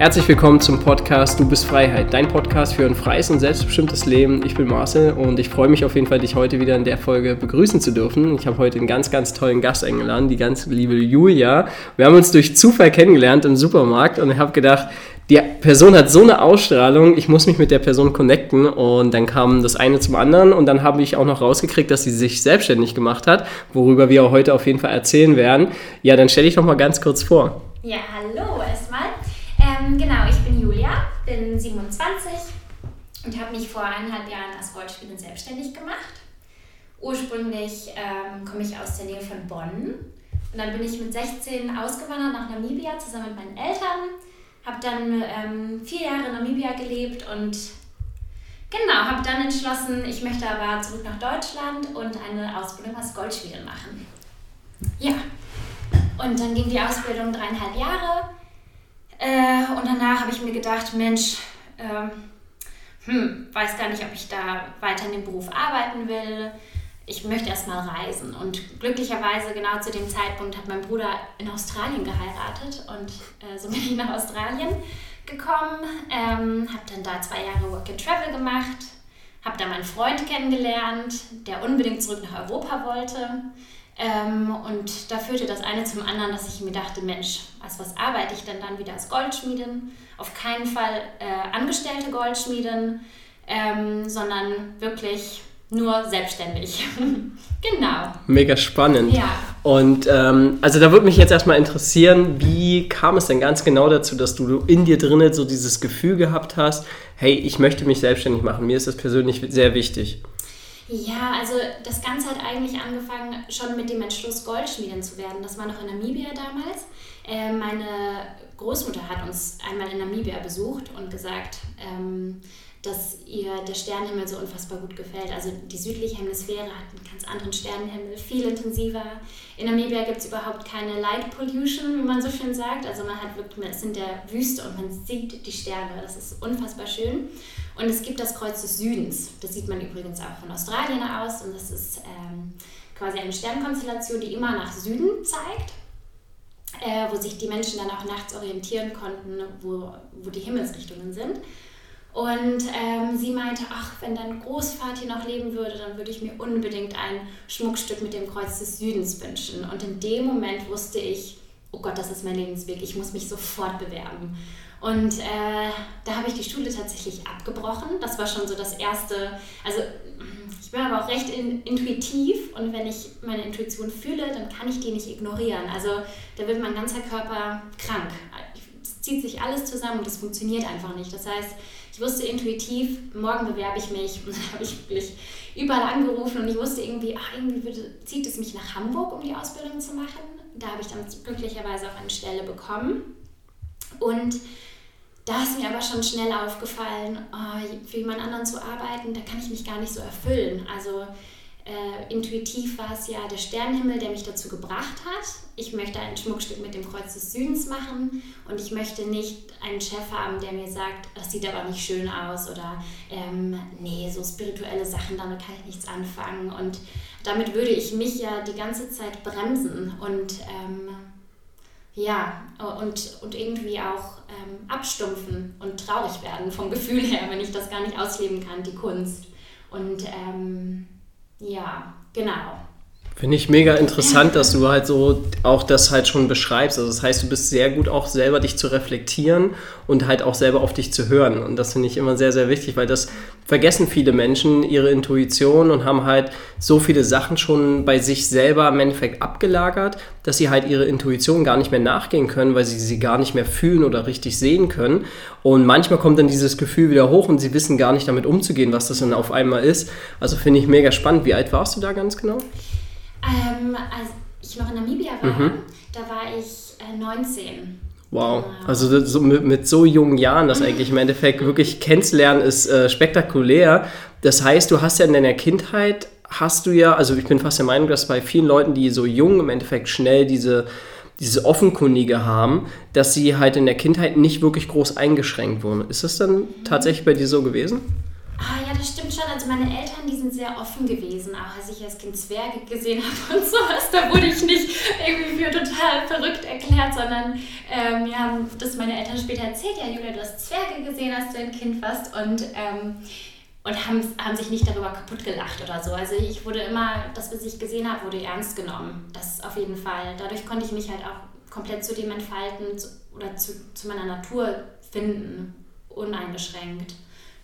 Herzlich willkommen zum Podcast Du bist Freiheit, dein Podcast für ein freies und selbstbestimmtes Leben. Ich bin Marcel und ich freue mich auf jeden Fall, dich heute wieder in der Folge begrüßen zu dürfen. Ich habe heute einen ganz, ganz tollen Gast eingeladen, die ganz liebe Julia. Wir haben uns durch Zufall kennengelernt im Supermarkt und ich habe gedacht, die Person hat so eine Ausstrahlung, ich muss mich mit der Person connecten und dann kam das eine zum anderen und dann habe ich auch noch rausgekriegt, dass sie sich selbstständig gemacht hat, worüber wir heute auf jeden Fall erzählen werden. Ja, dann stelle ich doch mal ganz kurz vor. Ja, hallo erstmal. Ähm, genau, ich bin Julia, bin 27 und habe mich vor eineinhalb Jahren als Golfspielerin selbstständig gemacht. Ursprünglich ähm, komme ich aus der Nähe von Bonn und dann bin ich mit 16 ausgewandert nach Namibia zusammen mit meinen Eltern. Habe dann ähm, vier Jahre in Namibia gelebt und genau, habe dann entschlossen, ich möchte aber zurück nach Deutschland und eine Ausbildung als Goldschmiedin machen. Ja, und dann ging die Ausbildung dreieinhalb Jahre. Äh, und danach habe ich mir gedacht, Mensch, ähm, hm, weiß gar nicht, ob ich da weiter in dem Beruf arbeiten will. Ich möchte erst mal reisen. Und glücklicherweise, genau zu dem Zeitpunkt, hat mein Bruder in Australien geheiratet. Und äh, so bin ich nach Australien gekommen. Ähm, habe dann da zwei Jahre Work and Travel gemacht. Habe da meinen Freund kennengelernt, der unbedingt zurück nach Europa wollte. Ähm, und da führte das eine zum anderen, dass ich mir dachte, Mensch, als was arbeite ich denn dann wieder als Goldschmiedin? Auf keinen Fall äh, angestellte Goldschmiedin, ähm, sondern wirklich nur selbstständig. genau. Mega spannend. Ja. Und ähm, also da würde mich jetzt erstmal interessieren, wie kam es denn ganz genau dazu, dass du in dir drinnen so dieses Gefühl gehabt hast, hey, ich möchte mich selbstständig machen, mir ist das persönlich sehr wichtig. Ja, also das Ganze hat eigentlich angefangen schon mit dem Entschluss, Goldschmiedin zu werden. Das war noch in Namibia damals. Äh, meine Großmutter hat uns einmal in Namibia besucht und gesagt, ähm, dass ihr der Sternenhimmel so unfassbar gut gefällt. Also die südliche Hemisphäre hat einen ganz anderen Sternenhimmel, viel intensiver. In Namibia gibt es überhaupt keine Light Pollution, wie man so schön sagt. Also man hat wirklich, man ist in der Wüste und man sieht die Sterne. Das ist unfassbar schön. Und es gibt das Kreuz des Südens. Das sieht man übrigens auch von Australien aus. Und das ist ähm, quasi eine Sternkonstellation, die immer nach Süden zeigt. Äh, wo sich die Menschen dann auch nachts orientieren konnten, wo, wo die Himmelsrichtungen sind. Und ähm, sie meinte, ach, wenn dein Großvater hier noch leben würde, dann würde ich mir unbedingt ein Schmuckstück mit dem Kreuz des Südens wünschen. Und in dem Moment wusste ich, oh Gott, das ist mein Lebensweg, ich muss mich sofort bewerben. Und äh, da habe ich die Schule tatsächlich abgebrochen. Das war schon so das erste. Also ich bin aber auch recht in, intuitiv und wenn ich meine Intuition fühle, dann kann ich die nicht ignorieren. Also da wird mein ganzer Körper krank. Es zieht sich alles zusammen und das funktioniert einfach nicht. Das heißt, ich wusste intuitiv, morgen bewerbe ich mich. Und dann habe ich wirklich überall angerufen und ich wusste irgendwie, ach, irgendwie würde, zieht es mich nach Hamburg, um die Ausbildung zu machen. Da habe ich dann glücklicherweise auch eine Stelle bekommen. Und da ist mir aber schon schnell aufgefallen, oh, für jemand anderen zu arbeiten, da kann ich mich gar nicht so erfüllen. Also äh, intuitiv war es ja der Sternenhimmel, der mich dazu gebracht hat. Ich möchte ein Schmuckstück mit dem Kreuz des Südens machen und ich möchte nicht einen Chef haben, der mir sagt, das sieht aber nicht schön aus oder ähm, nee, so spirituelle Sachen, damit kann ich nichts anfangen. Und damit würde ich mich ja die ganze Zeit bremsen und ähm, ja, und, und irgendwie auch ähm, abstumpfen und traurig werden vom Gefühl her, wenn ich das gar nicht ausleben kann, die Kunst. Und ähm, ja, genau. Finde ich mega interessant, dass du halt so auch das halt schon beschreibst. Also das heißt, du bist sehr gut auch selber dich zu reflektieren und halt auch selber auf dich zu hören. Und das finde ich immer sehr, sehr wichtig, weil das vergessen viele Menschen ihre Intuition und haben halt so viele Sachen schon bei sich selber im Endeffekt abgelagert, dass sie halt ihre Intuition gar nicht mehr nachgehen können, weil sie sie gar nicht mehr fühlen oder richtig sehen können. Und manchmal kommt dann dieses Gefühl wieder hoch und sie wissen gar nicht damit umzugehen, was das dann auf einmal ist. Also finde ich mega spannend. Wie alt warst du da ganz genau? Ähm, als ich noch in Namibia war, mhm. da war ich äh, 19. Wow, genau. also so mit, mit, so jungen Jahren, das eigentlich im Endeffekt wirklich kennenzulernen, ist äh, spektakulär. Das heißt, du hast ja in deiner Kindheit, hast du ja, also ich bin fast der Meinung, dass bei vielen Leuten, die so jung im Endeffekt schnell diese, diese Offenkundige haben, dass sie halt in der Kindheit nicht wirklich groß eingeschränkt wurden. Ist das dann tatsächlich bei dir so gewesen? Ah ja, das stimmt schon. Also meine Eltern, die sind sehr offen gewesen, auch als ich als Kind Zwerge gesehen habe und sowas. Da wurde ich nicht irgendwie für total verrückt erklärt, sondern ähm, mir haben das meine Eltern später erzählt. Ja, Julia, du hast Zwerge gesehen, als du ein Kind warst und ähm, und haben, haben sich nicht darüber kaputt gelacht oder so. Also ich wurde immer, das, was ich gesehen habe, wurde ernst genommen. Das auf jeden Fall. Dadurch konnte ich mich halt auch komplett zu dem entfalten oder zu, zu meiner Natur finden, uneingeschränkt.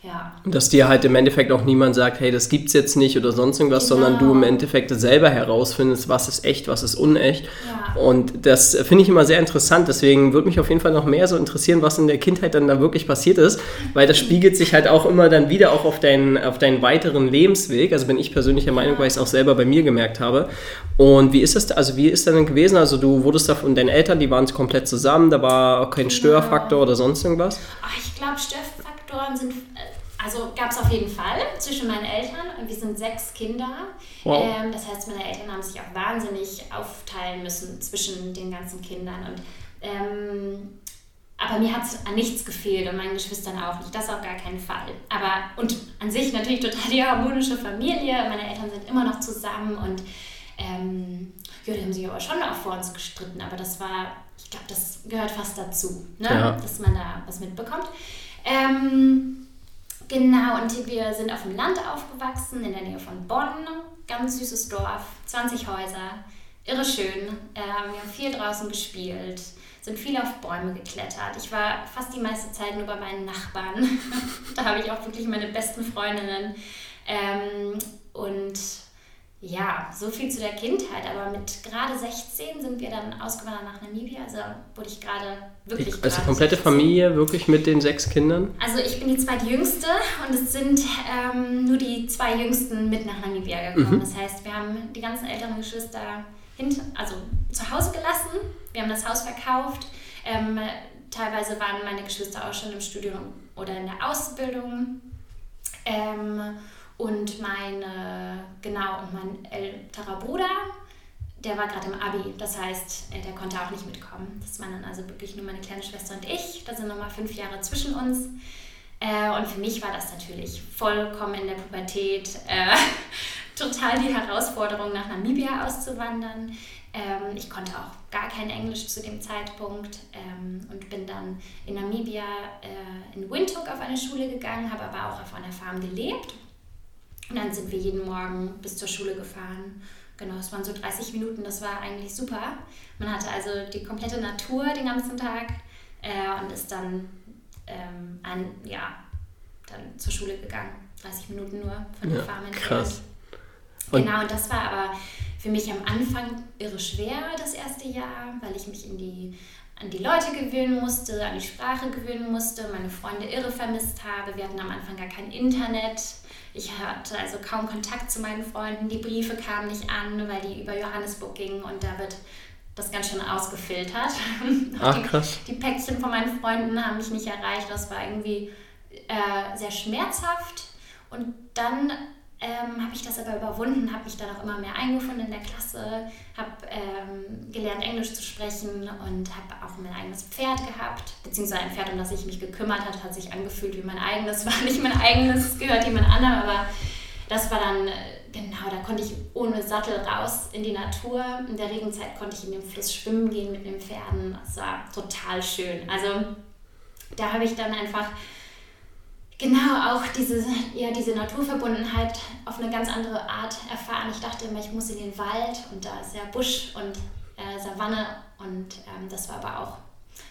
Ja. Und dass dir halt im Endeffekt auch niemand sagt, hey, das gibt's jetzt nicht oder sonst irgendwas, genau. sondern du im Endeffekt selber herausfindest, was ist echt, was ist unecht. Ja. Und das finde ich immer sehr interessant. Deswegen würde mich auf jeden Fall noch mehr so interessieren, was in der Kindheit dann da wirklich passiert ist, weil das spiegelt sich halt auch immer dann wieder auch auf deinen, auf deinen weiteren Lebensweg. Also bin ich persönlich der Meinung, weil ich es auch selber bei mir gemerkt habe. Und wie ist das, also wie ist das denn gewesen? Also du wurdest da von deinen Eltern, die waren komplett zusammen, da war auch kein genau. Störfaktor oder sonst irgendwas? Ach, ich glaube, Störfaktoren sind also gab es auf jeden Fall zwischen meinen Eltern und wir sind sechs Kinder. Wow. Ähm, das heißt, meine Eltern haben sich auch wahnsinnig aufteilen müssen zwischen den ganzen Kindern. Und, ähm, aber mir hat an nichts gefehlt und meinen Geschwistern auch nicht. Das auf gar keinen Fall. Aber und an sich natürlich total die harmonische Familie. Meine Eltern sind immer noch zusammen und ähm, ja, die haben sich aber schon auch vor uns gestritten. Aber das war, ich glaube, das gehört fast dazu, ne? Ja. dass man da was mitbekommt. Ähm, Genau, und wir sind auf dem Land aufgewachsen, in der Nähe von Bonn. Ganz süßes Dorf, 20 Häuser, irre schön. Ähm, wir haben viel draußen gespielt, sind viel auf Bäume geklettert. Ich war fast die meiste Zeit nur bei meinen Nachbarn. da habe ich auch wirklich meine besten Freundinnen. Ähm, und ja, so viel zu der Kindheit. Aber mit gerade 16 sind wir dann ausgewandert nach Namibia. Also wurde ich gerade wirklich. Also komplette 16. Familie, wirklich mit den sechs Kindern? Also ich bin die zweitjüngste und es sind ähm, nur die zwei Jüngsten mit nach Namibia gekommen. Mhm. Das heißt, wir haben die ganzen älteren Geschwister also zu Hause gelassen. Wir haben das Haus verkauft. Ähm, teilweise waren meine Geschwister auch schon im Studium oder in der Ausbildung. Ähm, und meine, genau, und mein älterer Bruder, der war gerade im Abi. Das heißt, äh, der konnte auch nicht mitkommen. Das waren dann also wirklich nur meine kleine Schwester und ich. Da sind nochmal fünf Jahre zwischen uns. Äh, und für mich war das natürlich vollkommen in der Pubertät äh, total die Herausforderung, nach Namibia auszuwandern. Ähm, ich konnte auch gar kein Englisch zu dem Zeitpunkt ähm, und bin dann in Namibia äh, in Windhoek auf eine Schule gegangen, habe aber auch auf einer Farm gelebt und dann sind wir jeden Morgen bis zur Schule gefahren. Genau, es waren so 30 Minuten, das war eigentlich super. Man hatte also die komplette Natur den ganzen Tag äh, und ist dann, ähm, an, ja, dann zur Schule gegangen. 30 Minuten nur von der ja, Farm entfernt. Krass. Und genau, und das war aber für mich am Anfang irre schwer, das erste Jahr, weil ich mich in die, an die Leute gewöhnen musste, an die Sprache gewöhnen musste, meine Freunde irre vermisst habe. Wir hatten am Anfang gar kein Internet. Ich hatte also kaum Kontakt zu meinen Freunden. Die Briefe kamen nicht an, weil die über Johannesburg gingen und da wird das ganz schön ausgefiltert. Ach, krass. Die, die Päckchen von meinen Freunden haben mich nicht erreicht. Das war irgendwie äh, sehr schmerzhaft. Und dann ähm, habe ich das aber überwunden, habe mich dann auch immer mehr eingefunden in der Klasse, habe ähm, gelernt, Englisch zu sprechen und habe auch mein eigenes Pferd gehabt, beziehungsweise ein Pferd, um das ich mich gekümmert habe, hat sich angefühlt wie mein eigenes, war nicht mein eigenes, es gehört jemand anderem, aber das war dann, äh, genau, da konnte ich ohne Sattel raus in die Natur. In der Regenzeit konnte ich in den Fluss schwimmen gehen mit den Pferden. Das war total schön. Also da habe ich dann einfach genau auch diese, ja, diese Naturverbundenheit auf eine ganz andere Art erfahren. Ich dachte immer, ich muss in den Wald und da ist ja Busch und äh, Savanne und ähm, das war aber auch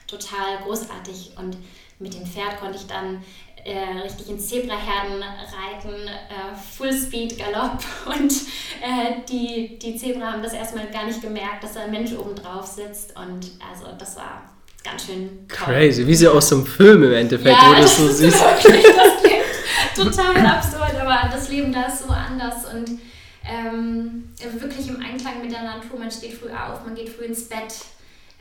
total großartig. Und mit dem Pferd konnte ich dann äh, richtig in Zebraherden reiten, äh, Fullspeed Galopp. Und äh, die, die Zebra haben das erstmal gar nicht gemerkt, dass da ein Mensch oben drauf sitzt. Und also das war ganz schön toll. Crazy, wie sie aus so einem Film im Endeffekt, ja, wo das so siehst. Wirklich, das klingt total absurd, aber das Leben da ist so anders und ähm, wirklich im Einklang mit der Natur. Man steht früh auf, man geht früh ins Bett.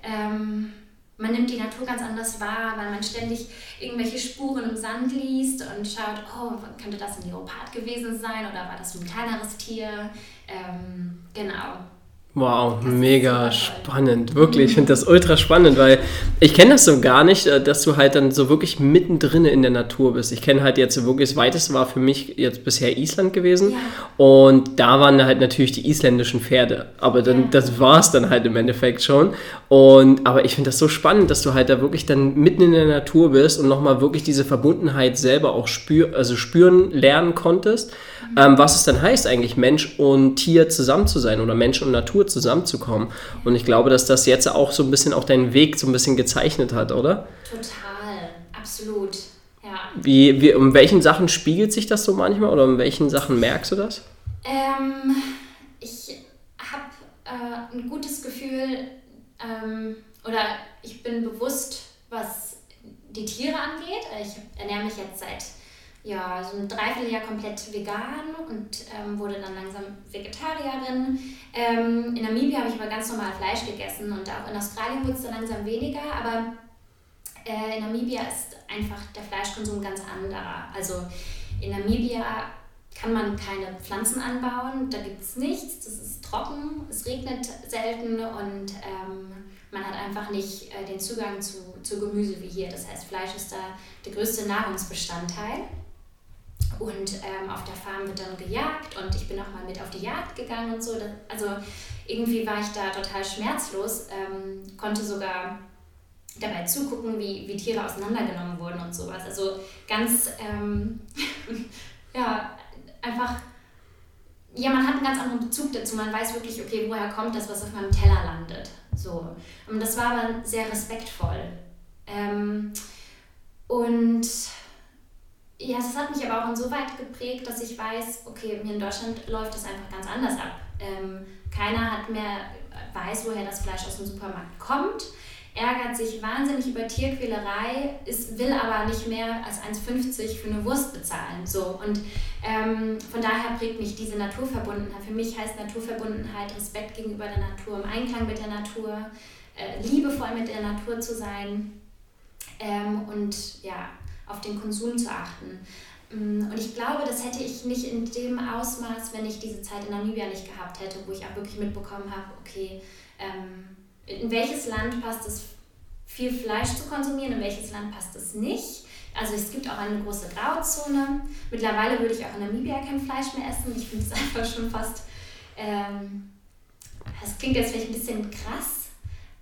Ähm, man nimmt die Natur ganz anders wahr, weil man ständig irgendwelche Spuren im Sand liest und schaut, oh, könnte das ein Leopard gewesen sein oder war das ein kleineres Tier? Ähm, genau. Wow, mega spannend. Wirklich, ich finde das ultra spannend, weil ich kenne das so gar nicht, äh, dass du halt dann so wirklich mittendrin in der Natur bist. Ich kenne halt jetzt wirklich, das weiteste war für mich jetzt bisher Island gewesen. Ja. Und da waren halt natürlich die isländischen Pferde. Aber dann, das war es dann halt im Endeffekt schon. Und, aber ich finde das so spannend, dass du halt da wirklich dann mitten in der Natur bist und nochmal wirklich diese Verbundenheit selber auch spür, also spüren lernen konntest. Ähm, was es dann heißt, eigentlich Mensch und Tier zusammen zu sein oder Mensch und Natur zusammenzukommen. Und ich glaube, dass das jetzt auch so ein bisschen auch deinen Weg so ein bisschen gezeichnet hat, oder? Total, absolut. Ja. Wie, wie, um welchen Sachen spiegelt sich das so manchmal oder um welchen Sachen merkst du das? Ähm, ich habe äh, ein gutes Gefühl ähm, oder ich bin bewusst, was die Tiere angeht. Ich ernähre mich jetzt seit ja, so ein Dreivierteljahr komplett vegan und ähm, wurde dann langsam Vegetarierin. Ähm, in Namibia habe ich aber ganz normal Fleisch gegessen und auch in Australien wurde es dann langsam weniger, aber äh, in Namibia ist einfach der Fleischkonsum ganz anderer. Also in Namibia kann man keine Pflanzen anbauen, da gibt es nichts, das ist trocken, es regnet selten und ähm, man hat einfach nicht äh, den Zugang zu, zu Gemüse wie hier. Das heißt, Fleisch ist da der größte Nahrungsbestandteil. Und ähm, auf der Farm wird dann gejagt und ich bin auch mal mit auf die Jagd gegangen und so. Also irgendwie war ich da total schmerzlos, ähm, konnte sogar dabei zugucken, wie, wie Tiere auseinandergenommen wurden und sowas. Also ganz, ähm, ja, einfach, ja, man hat einen ganz anderen Bezug dazu. Man weiß wirklich, okay, woher kommt das, was auf meinem Teller landet. So. Und das war aber sehr respektvoll. Ähm, und ja, das hat mich aber auch insoweit geprägt, dass ich weiß, okay, mir in Deutschland läuft das einfach ganz anders ab. Ähm, keiner hat mehr, weiß, woher das Fleisch aus dem Supermarkt kommt, ärgert sich wahnsinnig über Tierquälerei, ist, will aber nicht mehr als 1,50 für eine Wurst bezahlen. So. Und ähm, von daher prägt mich diese Naturverbundenheit. Für mich heißt Naturverbundenheit Respekt gegenüber der Natur, im Einklang mit der Natur, äh, liebevoll mit der Natur zu sein. Ähm, und ja, auf den Konsum zu achten. Mm, und ich glaube, das hätte ich nicht in dem Ausmaß, wenn ich diese Zeit in Namibia nicht gehabt hätte, wo ich auch wirklich mitbekommen habe, okay, ähm, in welches Land passt es viel Fleisch zu konsumieren, in welches Land passt es nicht. Also es gibt auch eine große Grauzone. Mittlerweile würde ich auch in Namibia kein Fleisch mehr essen. Ich finde es einfach schon fast, ähm, das klingt jetzt vielleicht ein bisschen krass,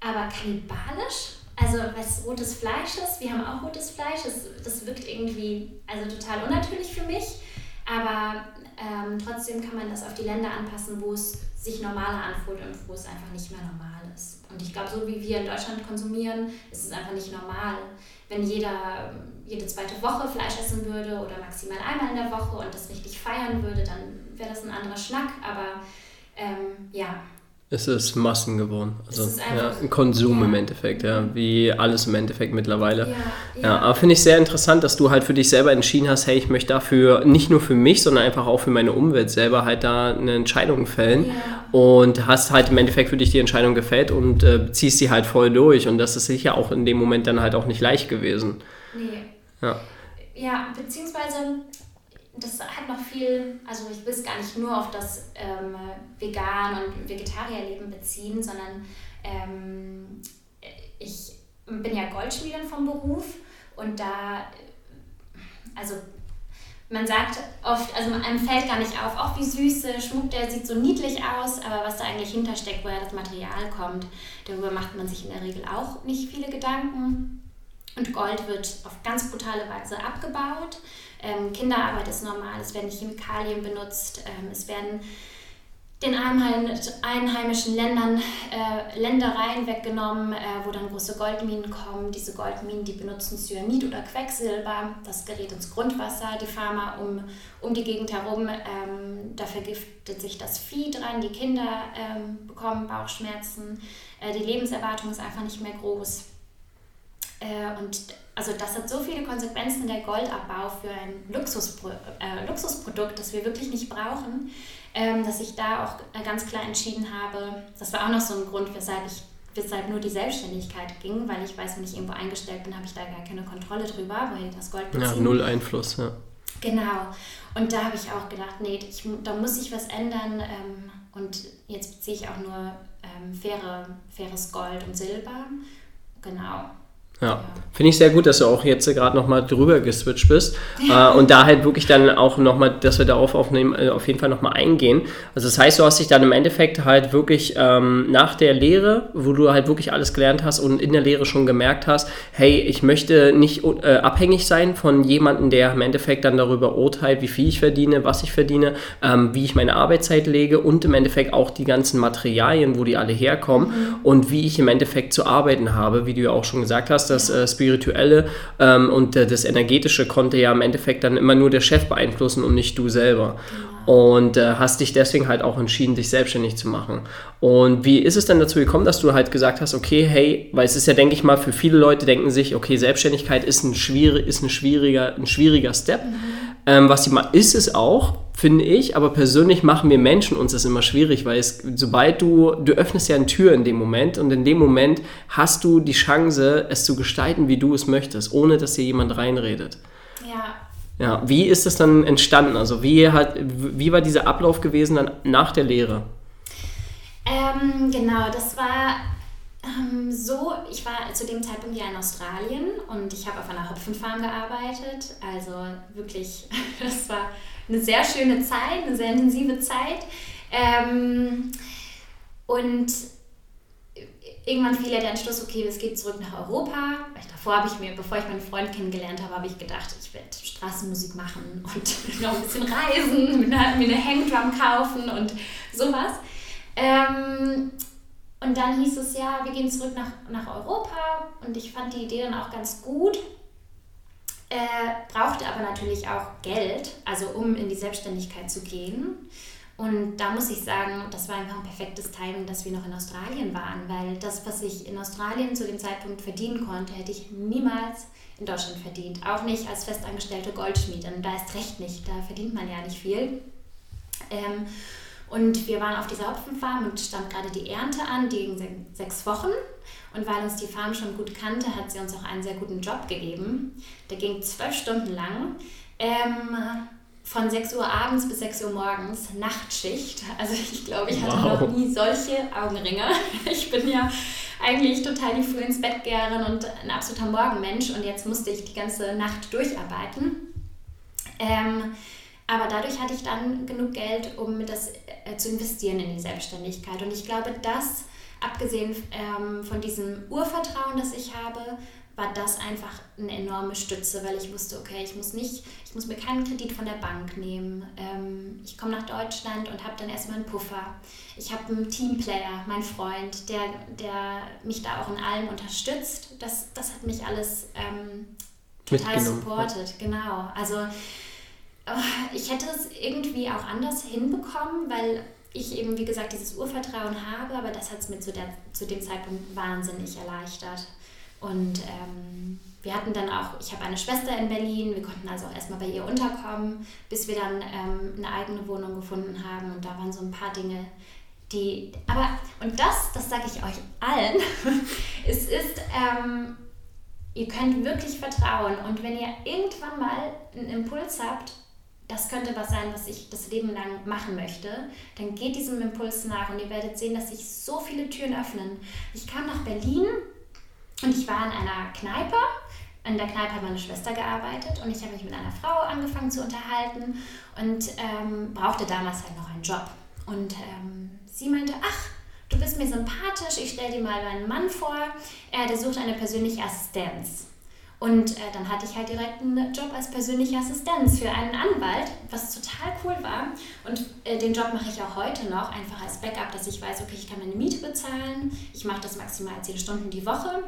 aber kannibalisch. Also was rotes Fleisch ist, wir haben auch rotes Fleisch, das, das wirkt irgendwie also total unnatürlich für mich, aber ähm, trotzdem kann man das auf die Länder anpassen, wo es sich normaler anfühlt und wo es einfach nicht mehr normal ist. Und ich glaube, so wie wir in Deutschland konsumieren, ist es einfach nicht normal. Wenn jeder jede zweite Woche Fleisch essen würde oder maximal einmal in der Woche und das richtig feiern würde, dann wäre das ein anderer Schnack. Aber ähm, ja, es ist Massen geworden. Also ja, Konsum ja. im Endeffekt, ja, wie alles im Endeffekt mittlerweile. Ja, ja. ja aber finde ich sehr interessant, dass du halt für dich selber entschieden hast, hey, ich möchte dafür nicht nur für mich, sondern einfach auch für meine Umwelt selber halt da eine Entscheidung fällen. Und hast halt im Endeffekt für dich die Entscheidung gefällt und äh, ziehst sie halt voll durch. Und das ist sicher auch in dem Moment dann halt auch nicht leicht gewesen. Nee. Ja. Ja, beziehungsweise das hat noch viel, also ich will es gar nicht nur auf das ähm, Vegan- und Vegetarierleben beziehen, sondern ähm, ich bin ja Goldschmiedin vom Beruf und da, also man sagt oft, also einem fällt gar nicht auf, auch wie süße Schmuck, der sieht so niedlich aus, aber was da eigentlich hintersteckt, woher das Material kommt, darüber macht man sich in der Regel auch nicht viele Gedanken. Und Gold wird auf ganz brutale Weise abgebaut. Ähm, Kinderarbeit ist normal, es werden Chemikalien benutzt, ähm, es werden den einheimischen Ländern äh, Ländereien weggenommen, äh, wo dann große Goldminen kommen. Diese Goldminen, die benutzen Cyanid oder Quecksilber. Das gerät ins Grundwasser. Die Farmer um, um die Gegend herum, ähm, da vergiftet sich das Vieh dran. Die Kinder ähm, bekommen Bauchschmerzen. Äh, die Lebenserwartung ist einfach nicht mehr groß. Äh, und also das hat so viele Konsequenzen, der Goldabbau für ein Luxuspro äh, Luxusprodukt, das wir wirklich nicht brauchen, ähm, dass ich da auch äh, ganz klar entschieden habe, das war auch noch so ein Grund, weshalb ich weshalb nur die Selbstständigkeit ging, weil ich weiß, wenn ich irgendwo eingestellt bin, habe ich da gar keine Kontrolle drüber, weil das Gold beziehen. Ja, null Einfluss, ja. Genau. Und da habe ich auch gedacht, nee, ich, da muss sich was ändern. Ähm, und jetzt beziehe ich auch nur ähm, faire, faires Gold und Silber. Genau. Ja, finde ich sehr gut, dass du auch jetzt gerade nochmal drüber geswitcht bist äh, und da halt wirklich dann auch nochmal, dass wir darauf aufnehmen, äh, auf jeden Fall nochmal eingehen. Also das heißt, du hast dich dann im Endeffekt halt wirklich ähm, nach der Lehre, wo du halt wirklich alles gelernt hast und in der Lehre schon gemerkt hast, hey, ich möchte nicht äh, abhängig sein von jemandem, der im Endeffekt dann darüber urteilt, wie viel ich verdiene, was ich verdiene, ähm, wie ich meine Arbeitszeit lege und im Endeffekt auch die ganzen Materialien, wo die alle herkommen mhm. und wie ich im Endeffekt zu arbeiten habe, wie du ja auch schon gesagt hast, das äh, Spirituelle ähm, und äh, das Energetische konnte ja im Endeffekt dann immer nur der Chef beeinflussen und nicht du selber. Und äh, hast dich deswegen halt auch entschieden, dich selbstständig zu machen. Und wie ist es denn dazu gekommen, dass du halt gesagt hast, okay, hey, weil es ist ja, denke ich mal, für viele Leute denken sich, okay, Selbstständigkeit ist ein, schwierig, ist ein, schwieriger, ein schwieriger Step. Mhm. Ähm, was mal ist es auch, finde ich, aber persönlich machen wir Menschen uns das immer schwierig, weil es, sobald du, du öffnest ja eine Tür in dem Moment und in dem Moment hast du die Chance, es zu gestalten, wie du es möchtest, ohne dass dir jemand reinredet. Ja. Ja, wie ist das dann entstanden? Also wie, hat, wie war dieser Ablauf gewesen dann nach der Lehre? Ähm, genau, das war ähm, so, ich war zu dem Zeitpunkt ja in Australien und ich habe auf einer Hopfenfarm gearbeitet. Also wirklich, das war eine sehr schöne Zeit, eine sehr intensive Zeit. Ähm, und irgendwann fiel ja der Entschluss, okay, es geht zurück nach Europa. Davor habe ich mir, bevor ich meinen Freund kennengelernt habe, habe ich gedacht, ich werde Straßenmusik machen und noch ein bisschen reisen, mir eine Hangdrum kaufen und sowas. Ähm, und dann hieß es ja, wir gehen zurück nach, nach Europa und ich fand die Idee dann auch ganz gut. Äh, brauchte aber natürlich auch Geld, also um in die Selbstständigkeit zu gehen. Und da muss ich sagen, das war einfach ein perfektes Timing, dass wir noch in Australien waren, weil das, was ich in Australien zu dem Zeitpunkt verdienen konnte, hätte ich niemals in Deutschland verdient. Auch nicht als festangestellte Goldschmiedin. Da ist recht nicht, da verdient man ja nicht viel. Ähm, und wir waren auf dieser Hopfenfarm und stand gerade die Ernte an, die ging sechs Wochen. Und weil uns die Farm schon gut kannte, hat sie uns auch einen sehr guten Job gegeben. Der ging zwölf Stunden lang. Ähm, von 6 Uhr abends bis 6 Uhr morgens, Nachtschicht. Also ich glaube, ich hatte wow. noch nie solche Augenringe. Ich bin ja eigentlich total die früh ins Bett geherin und ein absoluter Morgenmensch und jetzt musste ich die ganze Nacht durcharbeiten. Ähm, aber dadurch hatte ich dann genug Geld, um das äh, zu investieren in die Selbstständigkeit. Und ich glaube, das, abgesehen ähm, von diesem Urvertrauen, das ich habe, war das einfach eine enorme Stütze, weil ich wusste, okay, ich muss nicht, ich muss mir keinen Kredit von der Bank nehmen. Ähm, ich komme nach Deutschland und habe dann erstmal einen Puffer. Ich habe einen Teamplayer, mein Freund, der, der mich da auch in allem unterstützt. Das, das hat mich alles ähm, total supportet, genau. Also ich hätte es irgendwie auch anders hinbekommen, weil ich eben, wie gesagt, dieses Urvertrauen habe, aber das hat es mir zu, der, zu dem Zeitpunkt wahnsinnig erleichtert. Und ähm, wir hatten dann auch, ich habe eine Schwester in Berlin, wir konnten also auch erstmal bei ihr unterkommen, bis wir dann ähm, eine eigene Wohnung gefunden haben. Und da waren so ein paar Dinge, die, aber, und das, das sage ich euch allen, es ist, ähm, ihr könnt wirklich vertrauen. Und wenn ihr irgendwann mal einen Impuls habt, das könnte was sein, was ich das Leben lang machen möchte, dann geht diesem Impuls nach und ihr werdet sehen, dass sich so viele Türen öffnen. Ich kam nach Berlin und ich war in einer Kneipe. In der Kneipe hat meine Schwester gearbeitet und ich habe mich mit einer Frau angefangen zu unterhalten und ähm, brauchte damals halt noch einen Job. Und ähm, sie meinte, ach, du bist mir sympathisch, ich stelle dir mal meinen Mann vor, äh, der sucht eine persönliche Assistenz. Und äh, dann hatte ich halt direkt einen Job als persönliche Assistenz für einen Anwalt, was total cool war. Und äh, den Job mache ich auch heute noch, einfach als Backup, dass ich weiß, okay, ich kann meine Miete bezahlen. Ich mache das maximal zehn Stunden die Woche.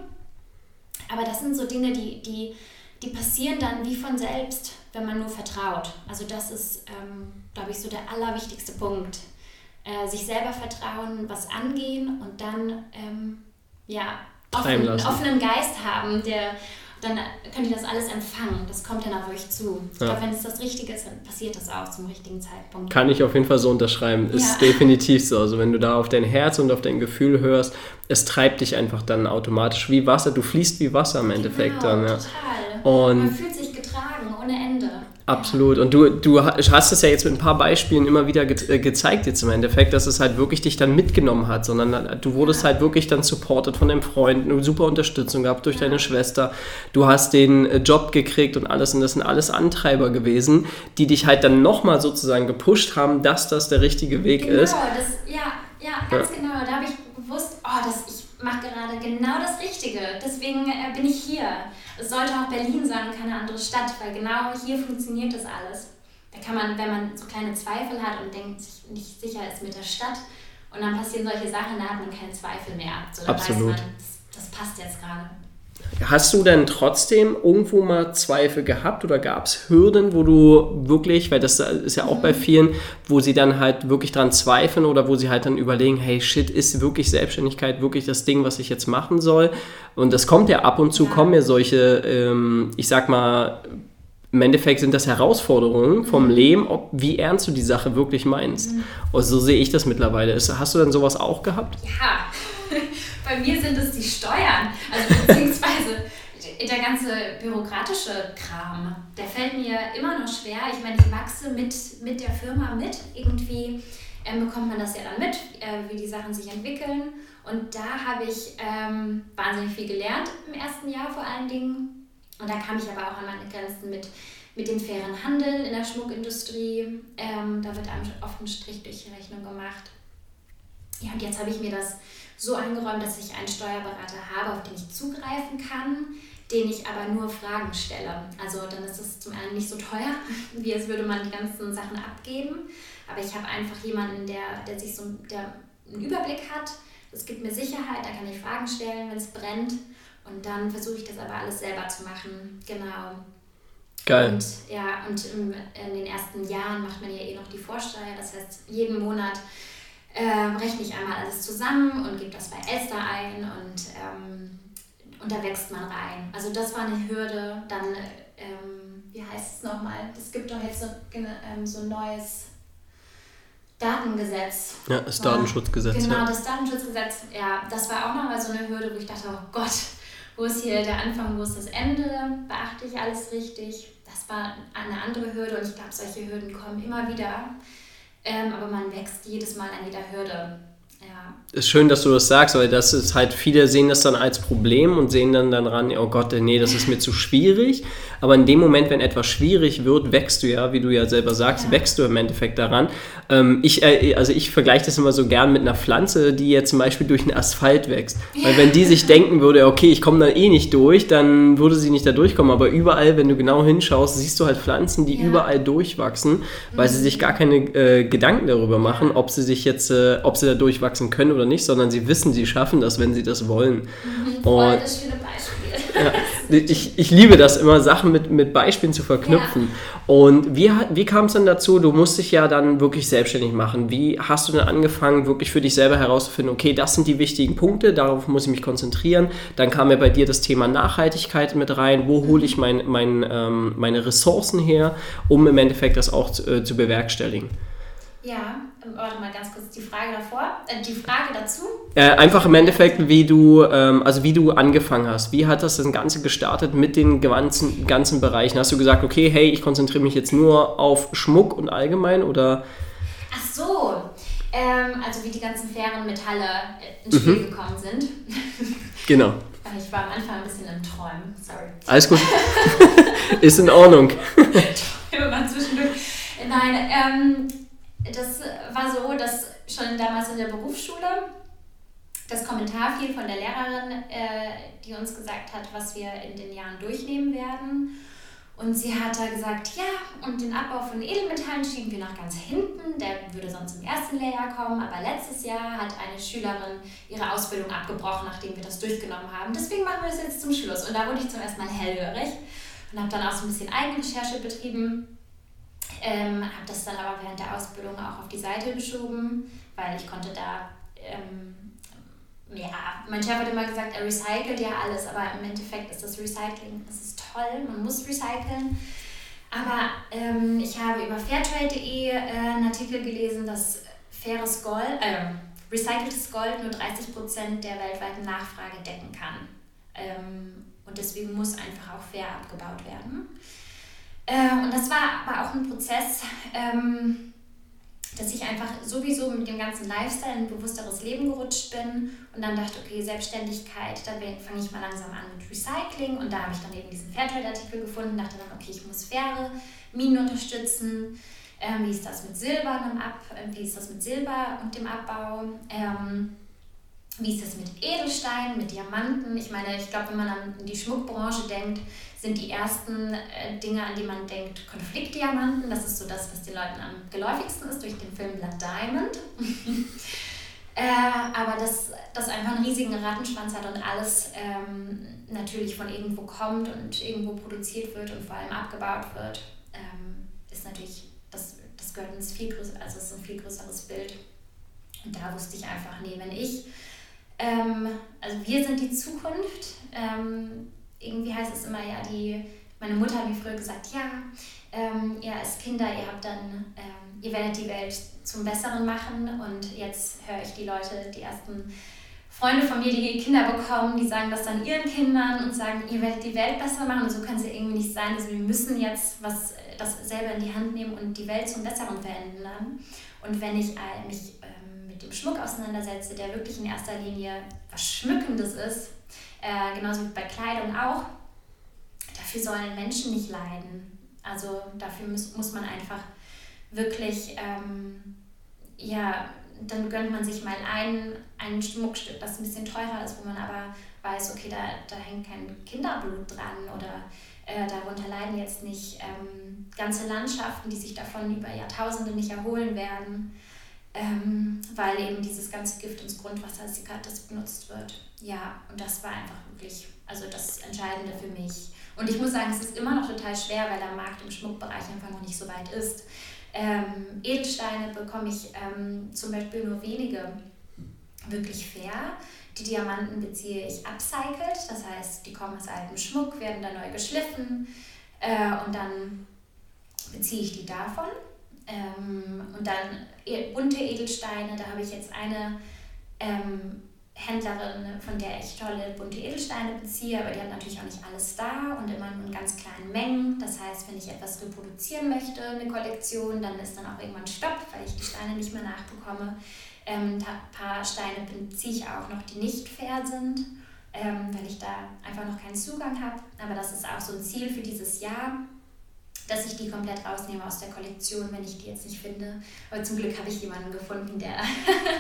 Aber das sind so Dinge, die, die, die passieren dann wie von selbst, wenn man nur vertraut. Also das ist, ähm, glaube ich, so der allerwichtigste Punkt. Äh, sich selber vertrauen, was angehen und dann ähm, ja, offen, offenen Geist haben, der dann könnt ihr das alles empfangen. Das kommt dann auf euch zu. Ich ja. glaube, wenn es das Richtige ist, dann passiert das auch zum richtigen Zeitpunkt. Kann ich auf jeden Fall so unterschreiben. Ja. Ist definitiv so. Also wenn du da auf dein Herz und auf dein Gefühl hörst, es treibt dich einfach dann automatisch wie Wasser. Du fließt wie Wasser im Endeffekt genau, dann. Ja. Total. Und Man fühlt sich. Absolut. Und du, du hast es ja jetzt mit ein paar Beispielen immer wieder ge äh, gezeigt, jetzt im Endeffekt, dass es halt wirklich dich dann mitgenommen hat, sondern du wurdest halt wirklich dann supported von deinem Freund, eine super Unterstützung gehabt durch deine Schwester. Du hast den äh, Job gekriegt und alles. Und das sind alles Antreiber gewesen, die dich halt dann nochmal sozusagen gepusht haben, dass das der richtige Weg genau, ist. Das, ja, ja, ganz ja. genau. Da habe ich gewusst, oh, das, ich mache gerade genau das Richtige. Deswegen äh, bin ich hier. Es sollte auch Berlin sein und keine andere Stadt, weil genau hier funktioniert das alles. Da kann man, wenn man so kleine Zweifel hat und denkt, sich nicht sicher ist mit der Stadt, und dann passieren solche Sachen, da hat man keinen Zweifel mehr. So, Absolut. weiß man, das, das passt jetzt gerade. Hast du denn trotzdem irgendwo mal Zweifel gehabt oder gab es Hürden, wo du wirklich, weil das ist ja auch bei mhm. vielen, wo sie dann halt wirklich dran zweifeln oder wo sie halt dann überlegen, hey shit, ist wirklich Selbstständigkeit wirklich das Ding, was ich jetzt machen soll? Und das kommt ja ab und zu, ja. kommen ja solche, ähm, ich sag mal, im Endeffekt sind das Herausforderungen vom mhm. Leben, ob, wie ernst du die Sache wirklich meinst. Mhm. Und so sehe ich das mittlerweile. Hast du denn sowas auch gehabt? Ja, bei mir sind es die Steuern. Also beziehungsweise der ganze bürokratische Kram, der fällt mir immer noch schwer. Ich meine, ich wachse mit, mit der Firma mit. Irgendwie ähm, bekommt man das ja dann mit, äh, wie die Sachen sich entwickeln. Und da habe ich ähm, wahnsinnig viel gelernt im ersten Jahr vor allen Dingen. Und da kam ich aber auch an meine Grenzen mit, mit dem fairen Handel in der Schmuckindustrie. Ähm, da wird einem oft ein Strich durch die Rechnung gemacht. Ja, und jetzt habe ich mir das so eingeräumt, dass ich einen Steuerberater habe, auf den ich zugreifen kann, den ich aber nur Fragen stelle. Also dann ist es zum einen nicht so teuer, wie als würde man die ganzen Sachen abgeben. Aber ich habe einfach jemanden, der, der sich so der einen Überblick hat. Das gibt mir Sicherheit, da kann ich Fragen stellen, wenn es brennt. Und dann versuche ich das aber alles selber zu machen. Genau. Geil. Und ja, und in den ersten Jahren macht man ja eh noch die Vorsteuer. Das heißt, jeden Monat äh, rechne ich einmal alles zusammen und gebe das bei Esther ein und, ähm, und da wächst man rein. Also das war eine Hürde. Dann, ähm, wie heißt es nochmal? Es gibt doch jetzt so, ähm, so ein neues Datengesetz. Ja, das Datenschutzgesetz. Genau, ja. das Datenschutzgesetz. Ja, das war auch nochmal so eine Hürde, wo ich dachte, oh Gott, wo ist hier der Anfang, wo ist das Ende? Beachte ich alles richtig? Das war eine andere Hürde und ich glaube, solche Hürden kommen immer wieder. Ähm, aber man wächst jedes Mal an jeder Hürde. Ja. Ist schön, dass du das sagst, weil das ist halt, viele sehen das dann als Problem und sehen dann dann ran, oh Gott, nee, das ist mir zu schwierig. Aber in dem Moment, wenn etwas schwierig wird, wächst du ja, wie du ja selber sagst, ja. wächst du im Endeffekt daran. Ähm, ich, äh, also ich vergleiche das immer so gern mit einer Pflanze, die jetzt zum Beispiel durch den Asphalt wächst. Weil wenn die sich denken würde, okay, ich komme da eh nicht durch, dann würde sie nicht da durchkommen. Aber überall, wenn du genau hinschaust, siehst du halt Pflanzen, die ja. überall durchwachsen, weil mhm. sie sich gar keine äh, Gedanken darüber machen, ob sie sich jetzt, äh, ob sie da durchwachsen können oder nicht, sondern sie wissen, sie schaffen das, wenn sie das wollen. Mhm, voll das schöne Beispiel. Ja, ich, ich liebe das immer, Sachen mit, mit Beispielen zu verknüpfen. Ja. Und wie, wie kam es dann dazu? Du musst dich ja dann wirklich selbstständig machen. Wie hast du denn angefangen, wirklich für dich selber herauszufinden, okay, das sind die wichtigen Punkte, darauf muss ich mich konzentrieren. Dann kam ja bei dir das Thema Nachhaltigkeit mit rein. Wo hole ich mein, mein, ähm, meine Ressourcen her, um im Endeffekt das auch zu, äh, zu bewerkstelligen? Ja, ähm, warte mal ganz kurz die Frage davor, äh, die Frage dazu. Äh, einfach im Endeffekt, wie du, ähm, also wie du angefangen hast. Wie hat das das Ganze gestartet mit den ganzen, ganzen Bereichen? Hast du gesagt, okay, hey, ich konzentriere mich jetzt nur auf Schmuck und allgemein oder? Ach so, ähm, also wie die ganzen fairen Metalle äh, ins Spiel mhm. gekommen sind. Genau. Ich war am Anfang ein bisschen im Träumen, sorry. Alles gut. Ist in Ordnung. Träume mal zwischendurch. Nein, ähm, das war so, dass schon damals in der Berufsschule das Kommentar fiel von der Lehrerin, äh, die uns gesagt hat, was wir in den Jahren durchnehmen werden. Und sie hat da gesagt, ja, und den Abbau von Edelmetallen schieben wir nach ganz hinten, der würde sonst im ersten Lehrjahr kommen, aber letztes Jahr hat eine Schülerin ihre Ausbildung abgebrochen, nachdem wir das durchgenommen haben. Deswegen machen wir das jetzt zum Schluss. Und da wurde ich zum ersten Mal hellhörig und habe dann auch so ein bisschen Eigenrecherche betrieben ähm, habe das dann aber während der Ausbildung auch auf die Seite geschoben, weil ich konnte da, ähm, ja, mein Chef hat immer gesagt, er recycelt ja alles, aber im Endeffekt ist das Recycling, es ist toll, man muss recyceln. Aber ähm, ich habe über fairtrade.de äh, einen Artikel gelesen, dass faires Gold, äh, recyceltes Gold nur 30% der weltweiten Nachfrage decken kann. Ähm, und deswegen muss einfach auch fair abgebaut werden. Äh, und das war aber auch ein Prozess, ähm, dass ich einfach sowieso mit dem ganzen Lifestyle in ein bewussteres Leben gerutscht bin und dann dachte, okay, Selbstständigkeit, da fange ich mal langsam an mit Recycling und da habe ich dann eben diesen Fairtrade-Artikel gefunden, dachte dann, okay, ich muss faire Minen unterstützen. Ähm, wie ist das mit Silber und Ab äh, wie ist das mit Silber und dem Abbau? Ähm, wie ist das mit Edelsteinen, mit Diamanten? Ich meine, ich glaube, wenn man an die Schmuckbranche denkt, sind die ersten äh, Dinge, an die man denkt, Konfliktdiamanten. Das ist so das, was den Leuten am geläufigsten ist durch den Film Blood Diamond. äh, aber dass das einfach einen riesigen Rattenschwanz hat und alles ähm, natürlich von irgendwo kommt und irgendwo produziert wird und vor allem abgebaut wird, ähm, ist natürlich, das, das gehört ins viel größer, also ist ein viel größeres Bild. Und da wusste ich einfach, nee, wenn ich ähm, also wir sind die Zukunft. Ähm, irgendwie heißt es immer, ja, die, meine Mutter hat mir früher gesagt, ja, ähm, ihr als Kinder, ihr habt dann, ähm, ihr werdet die Welt zum Besseren machen und jetzt höre ich die Leute, die ersten Freunde von mir, die Kinder bekommen, die sagen das dann ihren Kindern und sagen, ihr werdet die Welt besser machen und so kann es ja irgendwie nicht sein. Also wir müssen jetzt was, das selber in die Hand nehmen und die Welt zum Besseren verändern. Und wenn ich äh, mich dem Schmuck auseinandersetze, der wirklich in erster Linie was Schmückendes ist, äh, genauso wie bei Kleidung auch, dafür sollen Menschen nicht leiden. Also dafür muss, muss man einfach wirklich, ähm, ja, dann gönnt man sich mal ein, ein Schmuckstück, das ein bisschen teurer ist, wo man aber weiß, okay, da, da hängt kein Kinderblut dran oder äh, darunter leiden jetzt nicht ähm, ganze Landschaften, die sich davon über Jahrtausende nicht erholen werden ähm, weil eben dieses ganze Gift ins Grundwasser sickert, das benutzt wird. Ja, und das war einfach wirklich also das Entscheidende für mich. Und ich muss sagen, es ist immer noch total schwer, weil der Markt im Schmuckbereich einfach noch nicht so weit ist. Ähm, Edelsteine bekomme ich ähm, zum Beispiel nur wenige wirklich fair. Die Diamanten beziehe ich upcycled, das heißt, die kommen aus altem Schmuck, werden dann neu geschliffen äh, und dann beziehe ich die davon. Ähm, und dann e, bunte Edelsteine, da habe ich jetzt eine ähm, Händlerin, von der ich tolle bunte Edelsteine beziehe, aber die hat natürlich auch nicht alles da und immer nur in ganz kleinen Mengen. Das heißt, wenn ich etwas reproduzieren möchte, eine Kollektion, dann ist dann auch irgendwann Stopp, weil ich die Steine nicht mehr nachbekomme. Ähm, ein paar Steine beziehe ich auch noch, die nicht fair sind, ähm, weil ich da einfach noch keinen Zugang habe. Aber das ist auch so ein Ziel für dieses Jahr, dass ich die komplett rausnehme aus der Kollektion, wenn ich die jetzt nicht finde. Aber zum Glück habe ich jemanden gefunden, der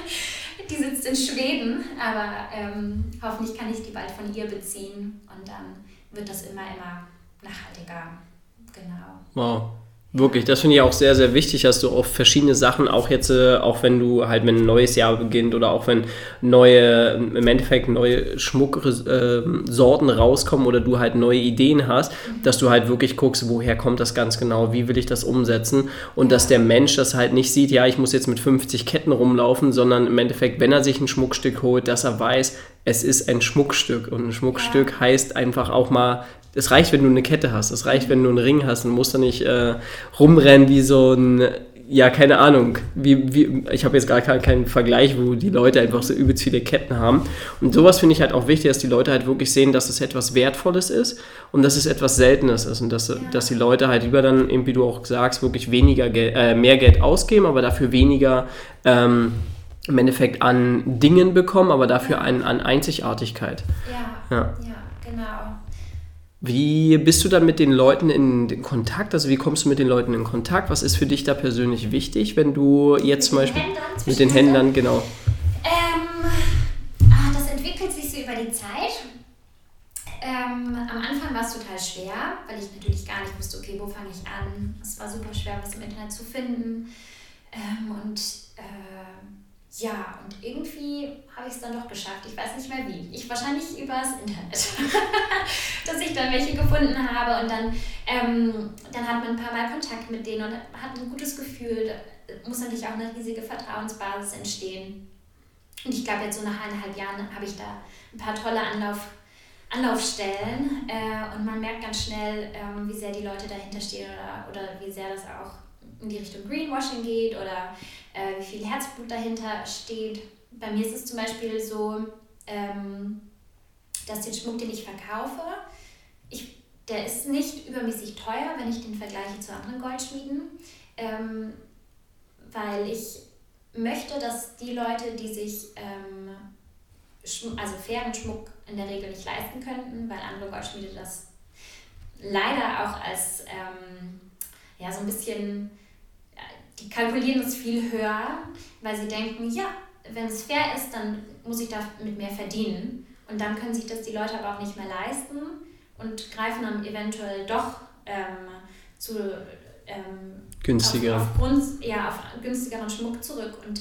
die sitzt in Schweden, aber ähm, hoffentlich kann ich die bald von ihr beziehen und dann wird das immer, immer nachhaltiger. Genau. Wow. Wirklich, das finde ich auch sehr, sehr wichtig, dass du auf verschiedene Sachen, auch jetzt, äh, auch wenn du halt, wenn ein neues Jahr beginnt oder auch wenn neue, im Endeffekt neue Schmucksorten äh, rauskommen oder du halt neue Ideen hast, dass du halt wirklich guckst, woher kommt das ganz genau, wie will ich das umsetzen? Und dass der Mensch das halt nicht sieht, ja, ich muss jetzt mit 50 Ketten rumlaufen, sondern im Endeffekt, wenn er sich ein Schmuckstück holt, dass er weiß, es ist ein Schmuckstück. Und ein Schmuckstück ja. heißt einfach auch mal es reicht, wenn du eine Kette hast, es reicht, wenn du einen Ring hast und musst da nicht äh, rumrennen wie so ein, ja, keine Ahnung, wie, wie, ich habe jetzt gar keinen Vergleich, wo die Leute einfach so übelst viele Ketten haben. Und sowas finde ich halt auch wichtig, dass die Leute halt wirklich sehen, dass es etwas Wertvolles ist und dass es etwas Seltenes ist und dass, ja. dass die Leute halt lieber dann, eben wie du auch sagst, wirklich weniger Geld, äh, mehr Geld ausgeben, aber dafür weniger ähm, im Endeffekt an Dingen bekommen, aber dafür an, an Einzigartigkeit. Ja, ja, ja genau. Wie bist du dann mit den Leuten in Kontakt? Also wie kommst du mit den Leuten in Kontakt? Was ist für dich da persönlich wichtig, wenn du jetzt zum Beispiel mit den Händlern, genau. Ähm, ah, das entwickelt sich so über die Zeit. Ähm, am Anfang war es total schwer, weil ich natürlich gar nicht wusste, okay, wo fange ich an? Es war super schwer, was im Internet zu finden. Ähm, und äh, ja, und irgendwie habe ich es dann doch geschafft. Ich weiß nicht mehr wie. Ich wahrscheinlich übers Internet, dass ich dann welche gefunden habe und dann, ähm, dann hat man ein paar Mal Kontakt mit denen und hat ein gutes Gefühl. Da muss natürlich auch eine riesige Vertrauensbasis entstehen. Und ich glaube, jetzt so nach eineinhalb Jahren habe ich da ein paar tolle Anlauf, Anlaufstellen äh, und man merkt ganz schnell, ähm, wie sehr die Leute dahinter stehen oder, oder wie sehr das auch in die Richtung Greenwashing geht oder äh, wie viel Herzblut dahinter steht. Bei mir ist es zum Beispiel so, ähm, dass den Schmuck, den ich verkaufe, ich, der ist nicht übermäßig teuer, wenn ich den vergleiche zu anderen Goldschmieden, ähm, weil ich möchte, dass die Leute, die sich ähm, also fairen Schmuck in der Regel nicht leisten könnten, weil andere Goldschmiede das leider auch als ähm, ja, so ein bisschen, die kalkulieren es viel höher, weil sie denken, ja, wenn es fair ist, dann muss ich damit mehr verdienen. Und dann können sich das die Leute aber auch nicht mehr leisten und greifen dann eventuell doch ähm, zu ähm, günstiger. Auf, aufgrund, ja, auf günstigeren Schmuck zurück. Und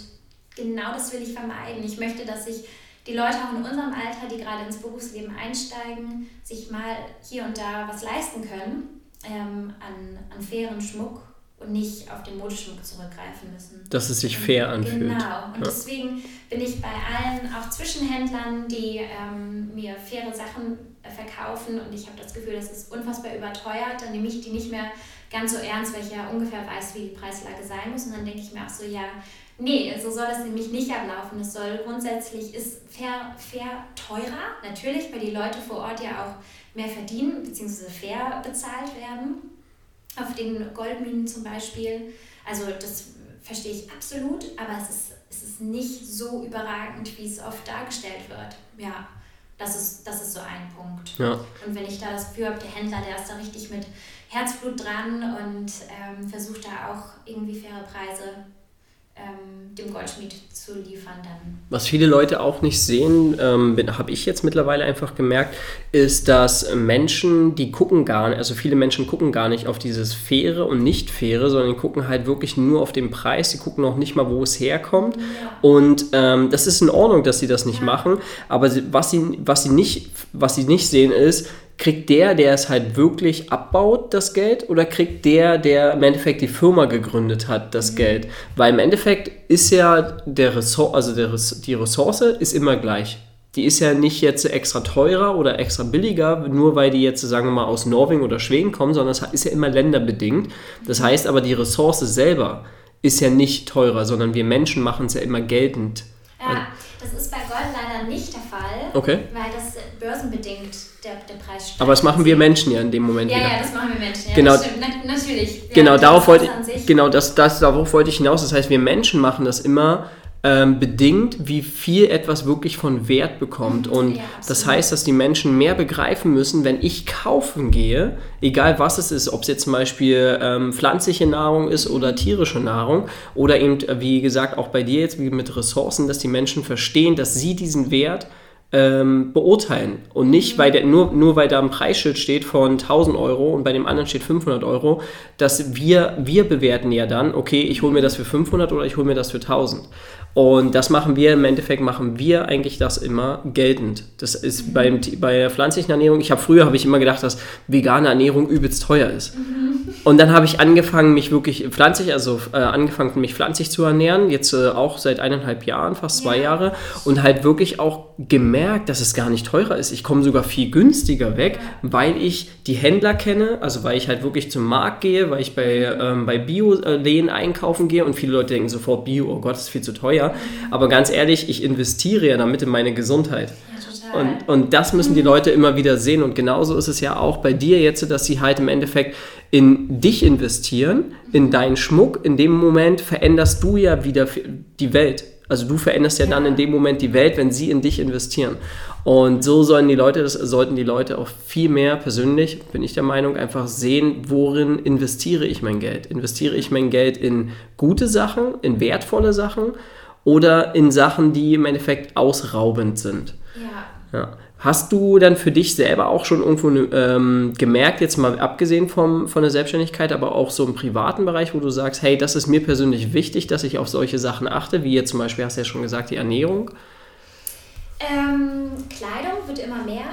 genau das will ich vermeiden. Ich möchte, dass sich die Leute auch in unserem Alter, die gerade ins Berufsleben einsteigen, sich mal hier und da was leisten können ähm, an, an fairen Schmuck und nicht auf den Modeschmuck zurückgreifen müssen. Dass es sich fair anfühlt. Genau. Und ja. deswegen bin ich bei allen, auch Zwischenhändlern, die ähm, mir faire Sachen verkaufen und ich habe das Gefühl, das ist unfassbar überteuert, dann nehme ich die nicht mehr ganz so ernst, weil ich ja ungefähr weiß, wie die Preislage sein muss. Und dann denke ich mir auch so, ja, nee, so soll es nämlich nicht ablaufen. Es soll grundsätzlich, ist fair, fair teurer, natürlich, weil die Leute vor Ort ja auch mehr verdienen, beziehungsweise fair bezahlt werden auf den Goldminen zum Beispiel. Also das verstehe ich absolut, aber es ist, es ist nicht so überragend, wie es oft dargestellt wird. Ja, das ist, das ist so ein Punkt. Ja. Und wenn ich da das Gefühl habe, der Händler, der ist da richtig mit Herzblut dran und ähm, versucht da auch irgendwie faire Preise ähm, dem Goldschmied zu liefern dann. Was viele Leute auch nicht sehen, ähm, habe ich jetzt mittlerweile einfach gemerkt, ist, dass Menschen, die gucken gar nicht, also viele Menschen gucken gar nicht auf dieses Faire und Nicht-Faire, sondern die gucken halt wirklich nur auf den Preis, die gucken auch nicht mal, wo es herkommt. Ja. Und ähm, das ist in Ordnung, dass sie das nicht ja. machen, aber was sie, was, sie nicht, was sie nicht sehen ist, kriegt der, der es halt wirklich abbaut, das Geld oder kriegt der, der im Endeffekt die Firma gegründet hat, das mhm. Geld? Weil im Endeffekt ist ja der Ressource, also der, die Ressource ist immer gleich. Die ist ja nicht jetzt extra teurer oder extra billiger, nur weil die jetzt, sagen wir mal, aus Norwegen oder Schweden kommen, sondern es ist ja immer länderbedingt. Das heißt aber, die Ressource selber ist ja nicht teurer, sondern wir Menschen machen es ja immer geltend. Ja, das ist bei Gold leider nicht der Fall, okay. weil das börsenbedingt der, der Preis steigt. Aber das machen wir Menschen ja in dem Moment ja, wieder. Ja, das machen wir Menschen. Ja, genau, Na, natürlich. Genau, darauf wollte, genau das, das, darauf wollte ich hinaus. Das heißt, wir Menschen machen das immer ähm, bedingt, wie viel etwas wirklich von Wert bekommt. Mhm. Und ja, das heißt, dass die Menschen mehr begreifen müssen, wenn ich kaufen gehe, egal was es ist, ob es jetzt zum Beispiel ähm, pflanzliche Nahrung ist oder tierische Nahrung oder eben, wie gesagt, auch bei dir jetzt wie mit Ressourcen, dass die Menschen verstehen, dass sie diesen Wert ähm, beurteilen. Und nicht, weil der, nur, nur weil da ein Preisschild steht von 1000 Euro und bei dem anderen steht 500 Euro, dass wir, wir bewerten ja dann, okay, ich hole mir das für 500 oder ich hole mir das für 1000. Und das machen wir, im Endeffekt machen wir eigentlich das immer geltend. Das ist beim, bei der pflanzlichen Ernährung, ich habe früher, habe ich immer gedacht, dass vegane Ernährung übelst teuer ist. Mhm. Und dann habe ich angefangen, mich wirklich pflanzlich, also äh, angefangen, mich pflanzlich zu ernähren, jetzt äh, auch seit eineinhalb Jahren, fast zwei ja. Jahre, und halt wirklich auch gemerkt, dass es gar nicht teurer ist. Ich komme sogar viel günstiger weg, weil ich die Händler kenne, also weil ich halt wirklich zum Markt gehe, weil ich bei, ähm, bei Bio-Läden einkaufen gehe und viele Leute denken sofort, Bio, oh Gott, ist viel zu teuer teuer. Aber ganz ehrlich, ich investiere ja damit in meine Gesundheit. Und, und das müssen die Leute immer wieder sehen. Und genauso ist es ja auch bei dir jetzt, dass sie halt im Endeffekt in dich investieren, in deinen Schmuck. In dem Moment veränderst du ja wieder die Welt. Also du veränderst ja dann in dem Moment die Welt, wenn sie in dich investieren. Und so sollen die Leute, das sollten die Leute auch viel mehr persönlich, bin ich der Meinung, einfach sehen, worin investiere ich mein Geld. Investiere ich mein Geld in gute Sachen, in wertvolle Sachen oder in Sachen, die im Endeffekt ausraubend sind. Ja. ja. Hast du dann für dich selber auch schon irgendwo ähm, gemerkt, jetzt mal abgesehen vom, von der Selbstständigkeit, aber auch so im privaten Bereich, wo du sagst, hey, das ist mir persönlich wichtig, dass ich auf solche Sachen achte, wie jetzt zum Beispiel, hast du ja schon gesagt, die Ernährung? Ähm, Kleidung wird immer mehr.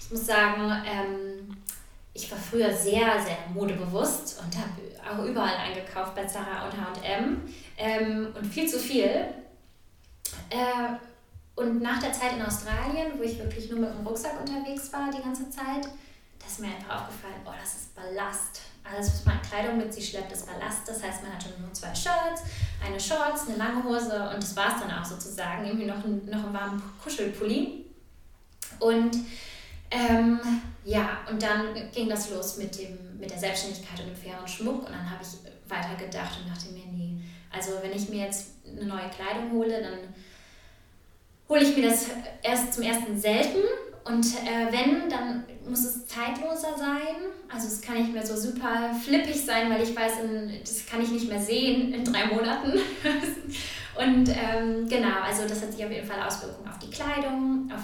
Ich muss sagen, ähm, ich war früher sehr, sehr modebewusst und habe auch überall eingekauft bei Zara und H&M ähm, und viel zu viel. Äh, und nach der Zeit in Australien, wo ich wirklich nur mit dem Rucksack unterwegs war die ganze Zeit, da ist mir einfach aufgefallen, oh, das ist Ballast. Alles, was man Kleidung mit sich schleppt, ist Ballast. Das heißt, man hat schon nur zwei Shirts, eine Shorts, eine lange Hose und das war es dann auch sozusagen. Irgendwie noch, noch einen warmen Kuschelpulli. Und Ähm, ja, und dann ging das los mit, dem, mit der Selbstständigkeit und dem fairen Schmuck. Und dann habe ich weitergedacht und dachte mir, nee, also wenn ich mir jetzt eine neue Kleidung hole, dann hole ich mir das erst zum ersten selten. Und äh, wenn, dann muss es zeitloser sein. Also es kann nicht mehr so super flippig sein, weil ich weiß, in, das kann ich nicht mehr sehen in drei Monaten. und ähm, genau, also das hat sich auf jeden Fall Auswirkungen auf die Kleidung, auf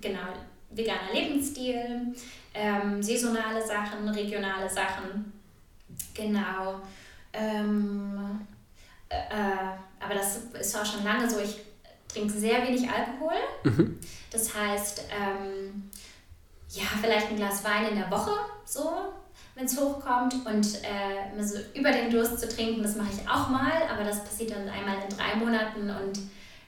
genau veganer Lebensstil, ähm, saisonale Sachen, regionale Sachen. Genau. Ähm, äh, äh, aber das ist auch schon lange so. Ich trinke sehr wenig Alkohol. Mhm. Das heißt, ähm, ja, vielleicht ein Glas Wein in der Woche, so, wenn es hochkommt. Und äh, so über den Durst zu trinken, das mache ich auch mal, aber das passiert dann einmal in drei Monaten und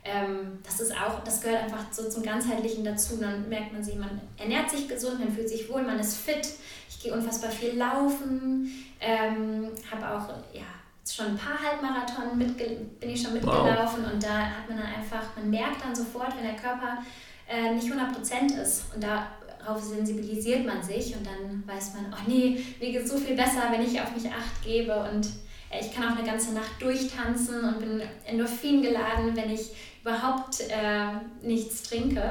ähm, das ist auch, das gehört einfach so zum Ganzheitlichen dazu. Dann merkt man sich, man ernährt sich gesund, man fühlt sich wohl, man ist fit. Ich gehe unfassbar viel laufen, ähm, habe auch, ja, schon ein paar Halbmarathon bin ich schon mitgelaufen wow. und da hat man dann einfach, man merkt dann sofort, wenn der Körper äh, nicht 100% ist und darauf sensibilisiert man sich und dann weiß man, oh nee, mir geht es so viel besser, wenn ich auf mich acht gebe und ich kann auch eine ganze Nacht durchtanzen und bin endorphin geladen, wenn ich überhaupt äh, nichts trinke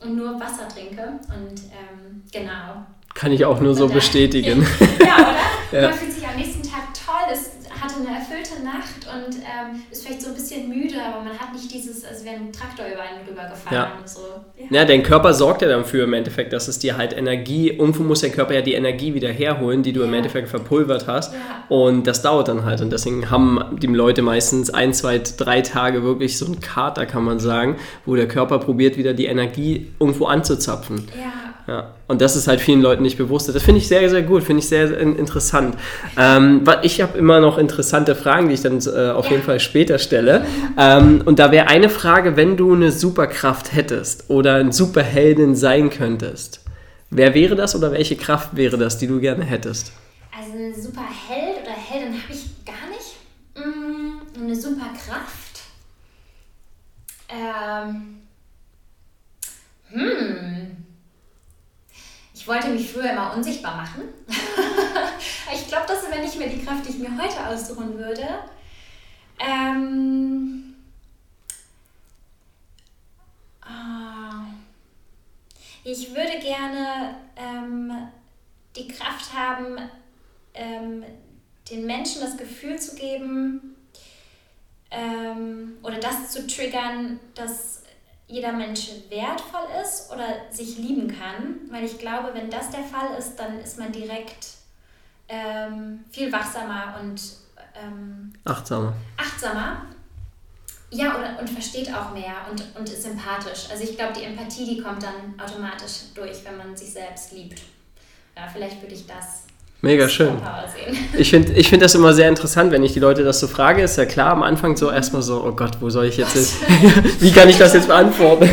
und nur Wasser trinke und ähm, genau. Kann ich auch nur so bestätigen. ja, oder? Ja. Man fühlt sich am nächsten Tag toll, ist hatte eine erfüllte Nacht und ähm, ist vielleicht so ein bisschen müde, aber man hat nicht dieses, als wäre ein Traktor über einen rübergefahren ja. und so. Ja. ja, dein Körper sorgt ja dafür im Endeffekt, dass es dir halt Energie, irgendwo muss der Körper ja die Energie wieder herholen, die du ja. im Endeffekt verpulvert hast. Ja. Und das dauert dann halt. Und deswegen haben die Leute meistens ein, zwei, drei Tage wirklich so einen Kater, kann man sagen, wo der Körper probiert, wieder die Energie irgendwo anzuzapfen. Ja. Ja, und das ist halt vielen Leuten nicht bewusst. Das finde ich sehr, sehr gut, finde ich sehr, sehr interessant. Ähm, ich habe immer noch interessante Fragen, die ich dann äh, auf ja. jeden Fall später stelle. Ähm, und da wäre eine Frage, wenn du eine Superkraft hättest oder ein Superheldin sein könntest, wer wäre das oder welche Kraft wäre das, die du gerne hättest? Also eine Superheld oder Heldin habe ich gar nicht. Mm, eine Superkraft. Ähm. Hm ich wollte mich früher immer unsichtbar machen. ich glaube, das wäre nicht mehr die Kraft, die ich mir heute aussuchen würde. Ähm, oh, ich würde gerne ähm, die Kraft haben, ähm, den Menschen das Gefühl zu geben ähm, oder das zu triggern, dass jeder Mensch wertvoll ist oder sich lieben kann, weil ich glaube, wenn das der Fall ist, dann ist man direkt ähm, viel wachsamer und ähm, achtsamer. Achtsamer. Ja, oder, und versteht auch mehr und, und ist sympathisch. Also ich glaube, die Empathie, die kommt dann automatisch durch, wenn man sich selbst liebt. Ja, vielleicht würde ich das Mega schön. Ich finde ich find das immer sehr interessant, wenn ich die Leute das so frage. Ist ja klar, am Anfang so erstmal so, oh Gott, wo soll ich jetzt, wie kann ich das jetzt beantworten?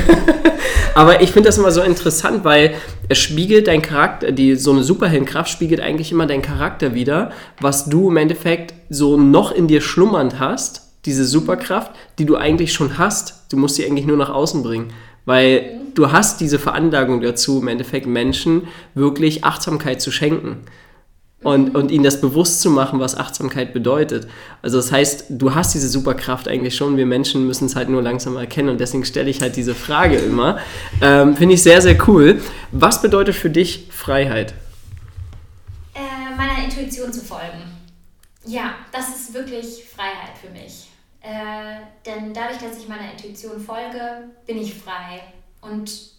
Aber ich finde das immer so interessant, weil es spiegelt dein Charakter, die, so eine Superheldenkraft spiegelt eigentlich immer deinen Charakter wieder, was du im Endeffekt so noch in dir schlummernd hast, diese Superkraft, die du eigentlich schon hast. Du musst sie eigentlich nur nach außen bringen. Weil du hast diese Veranlagung dazu, im Endeffekt Menschen wirklich Achtsamkeit zu schenken und, und ihnen das bewusst zu machen, was Achtsamkeit bedeutet. Also das heißt, du hast diese Superkraft eigentlich schon, wir Menschen müssen es halt nur langsam erkennen und deswegen stelle ich halt diese Frage immer. Ähm, Finde ich sehr, sehr cool. Was bedeutet für dich Freiheit? Äh, meiner Intuition zu folgen. Ja, das ist wirklich Freiheit für mich. Äh, denn dadurch, dass ich meiner Intuition folge, bin ich frei. Und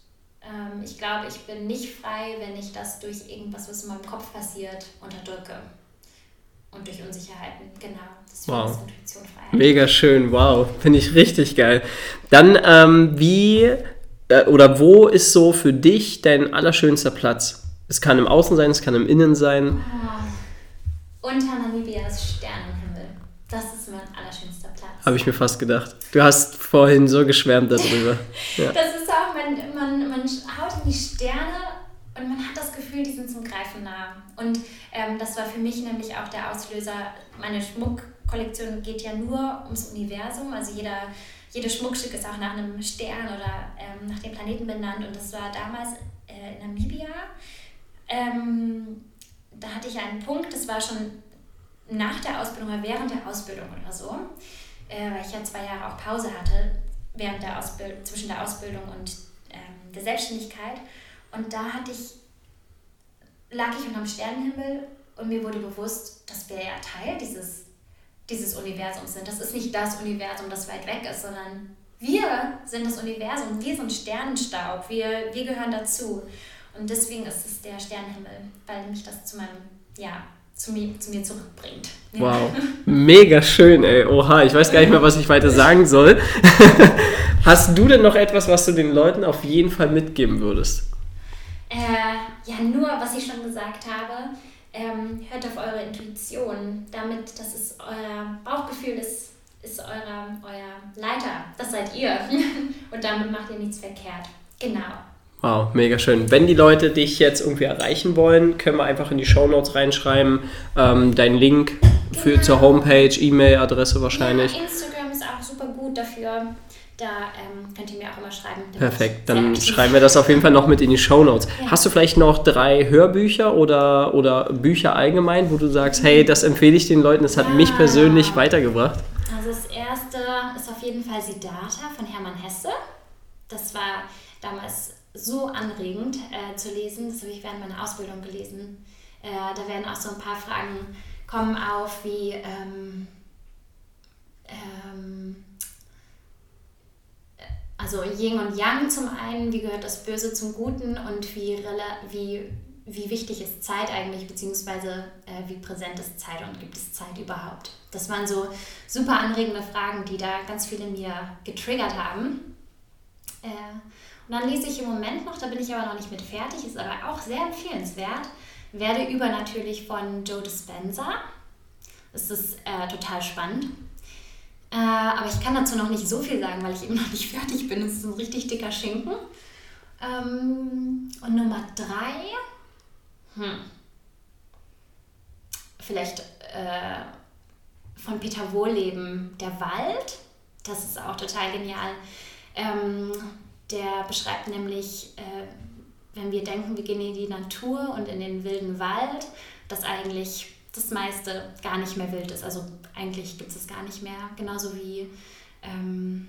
ähm, ich glaube, ich bin nicht frei, wenn ich das durch irgendwas, was in meinem Kopf passiert, unterdrücke. Und durch Unsicherheiten, genau. Deswegen wow. ist Intuition frei. Mega schön, wow. Finde ich richtig geil. Dann, ähm, wie äh, oder wo ist so für dich dein allerschönster Platz? Es kann im Außen sein, es kann im Innen sein. Oh. Unter Namibias Sternenhimmel. Das ist mein allerschönster Platz. Habe ich mir fast gedacht. Du hast vorhin so geschwärmt darüber. Ja. Das ist man, man, man haut in die Sterne und man hat das Gefühl, die sind zum Greifen nah. Und ähm, das war für mich nämlich auch der Auslöser. Meine Schmuckkollektion geht ja nur ums Universum. Also jeder, jedes Schmuckstück ist auch nach einem Stern oder ähm, nach dem Planeten benannt. Und das war damals äh, in Namibia. Ähm, da hatte ich einen Punkt, das war schon nach der Ausbildung oder während der Ausbildung oder so, äh, weil ich ja zwei Jahre auch Pause hatte während der zwischen der Ausbildung und der Selbstständigkeit. Und da hatte ich, lag ich unterm Sternenhimmel und mir wurde bewusst, dass wir ja Teil dieses, dieses Universums sind. Das ist nicht das Universum, das weit weg ist, sondern wir sind das Universum, wir sind Sternenstaub, wir, wir gehören dazu. Und deswegen ist es der Sternenhimmel, weil mich das zu meinem, ja, zu mir, zu mir zurückbringt. Wow, mega schön, ey. Oha, ich weiß gar nicht mehr, was ich weiter sagen soll. Hast du denn noch etwas, was du den Leuten auf jeden Fall mitgeben würdest? Äh, ja, nur, was ich schon gesagt habe, ähm, hört auf eure Intuition. Damit, das ist euer Bauchgefühl, ist, ist euer, euer Leiter. Das seid ihr. Und damit macht ihr nichts verkehrt. Genau. Wow, mega schön. Wenn die Leute dich jetzt irgendwie erreichen wollen, können wir einfach in die Show Notes reinschreiben. Ähm, deinen Link für, genau. zur Homepage, E-Mail-Adresse wahrscheinlich. Ja, Instagram ist auch super gut dafür. Da ähm, könnt ihr mir auch immer schreiben. Perfekt, dann schreiben wir das auf jeden Fall noch mit in die Show Notes. Ja. Hast du vielleicht noch drei Hörbücher oder, oder Bücher allgemein, wo du sagst, hey, das empfehle ich den Leuten, das hat ja. mich persönlich weitergebracht? Also das erste ist auf jeden Fall Siddhartha von Hermann Hesse. Das war damals so anregend äh, zu lesen. Das habe ich während meiner Ausbildung gelesen. Äh, da werden auch so ein paar Fragen kommen auf, wie ähm, ähm, also Yin und Yang zum einen, wie gehört das Böse zum Guten und wie, wie, wie wichtig ist Zeit eigentlich, beziehungsweise äh, wie präsent ist Zeit und gibt es Zeit überhaupt? Das waren so super anregende Fragen, die da ganz viele mir getriggert haben. Äh, und dann lese ich im Moment noch, da bin ich aber noch nicht mit fertig, ist aber auch sehr empfehlenswert, werde übernatürlich von Joe Dispenza. Es ist äh, total spannend. Äh, aber ich kann dazu noch nicht so viel sagen, weil ich eben noch nicht fertig bin. Es ist ein richtig dicker Schinken. Ähm, und Nummer drei, hm, vielleicht äh, von Peter Wohleben, Der Wald. Das ist auch total genial. Ähm, der beschreibt nämlich, äh, wenn wir denken, wir gehen in die Natur und in den wilden Wald, dass eigentlich das meiste gar nicht mehr wild ist. Also eigentlich gibt es es gar nicht mehr. Genauso wie, ähm,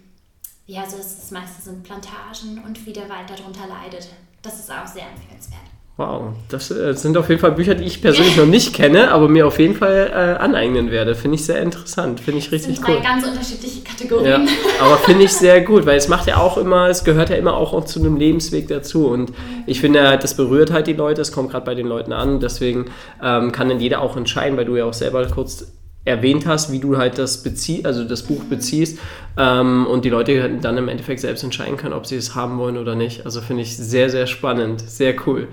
ja, also das, das meiste sind Plantagen und wie der Wald darunter leidet. Das ist auch sehr empfehlenswert. Wow, das äh, sind auf jeden Fall Bücher, die ich persönlich noch nicht kenne, aber mir auf jeden Fall äh, aneignen werde. Finde ich sehr interessant, finde ich richtig das sind cool. Drei ganz unterschiedliche Kategorien. Ja, aber finde ich sehr gut, weil es macht ja auch immer, es gehört ja immer auch zu einem Lebensweg dazu und ich finde das berührt halt die Leute, es kommt gerade bei den Leuten an, deswegen ähm, kann dann jeder auch entscheiden, weil du ja auch selber kurz erwähnt hast, wie du halt das beziehst, also das Buch beziehst ähm, und die Leute dann im Endeffekt selbst entscheiden können, ob sie es haben wollen oder nicht. Also finde ich sehr, sehr spannend, sehr cool.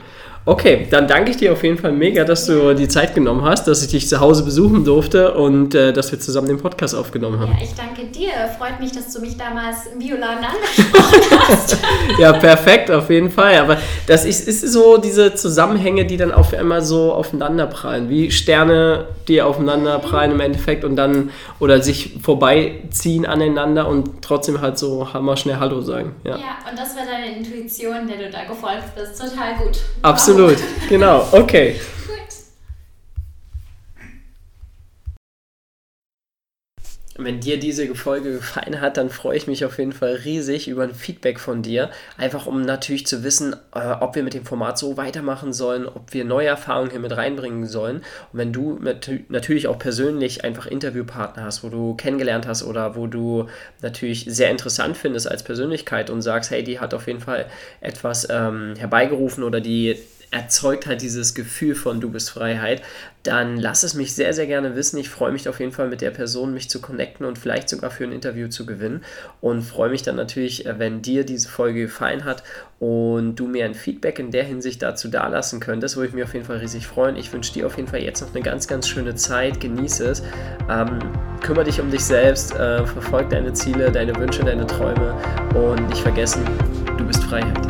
Okay, dann danke ich dir auf jeden Fall mega, dass du die Zeit genommen hast, dass ich dich zu Hause besuchen durfte und äh, dass wir zusammen den Podcast aufgenommen haben. Ja, ich danke dir. Freut mich, dass du mich damals im Bioladen angesprochen hast. ja, perfekt, auf jeden Fall. Aber das ist, ist so diese Zusammenhänge, die dann auf einmal so aufeinanderprallen, wie Sterne, die aufeinanderprallen im Endeffekt und dann oder sich vorbeiziehen aneinander und trotzdem halt so hammer schnell Hallo sagen. Ja, ja und das war deine Intuition, der du da gefolgt bist. Total gut. Absolut. Absolut, genau. Okay. Wenn dir diese Folge gefallen hat, dann freue ich mich auf jeden Fall riesig über ein Feedback von dir. Einfach um natürlich zu wissen, äh, ob wir mit dem Format so weitermachen sollen, ob wir neue Erfahrungen hier mit reinbringen sollen. Und wenn du mit, natürlich auch persönlich einfach Interviewpartner hast, wo du kennengelernt hast oder wo du natürlich sehr interessant findest als Persönlichkeit und sagst, hey, die hat auf jeden Fall etwas ähm, herbeigerufen oder die erzeugt halt dieses Gefühl von du bist Freiheit, dann lass es mich sehr, sehr gerne wissen. Ich freue mich auf jeden Fall mit der Person, mich zu connecten und vielleicht sogar für ein Interview zu gewinnen. Und freue mich dann natürlich, äh, wenn dir diese Folge gefallen hat und du mir ein Feedback in der Hinsicht dazu dalassen könntest, würde ich mich auf jeden Fall riesig freuen. Ich wünsche dir auf jeden Fall jetzt noch eine ganz, ganz schöne Zeit. Genieße es. Ähm, kümmere dich um dich selbst. Äh, verfolg deine Ziele, deine Wünsche, deine Träume und nicht vergessen, du bist Freiheit.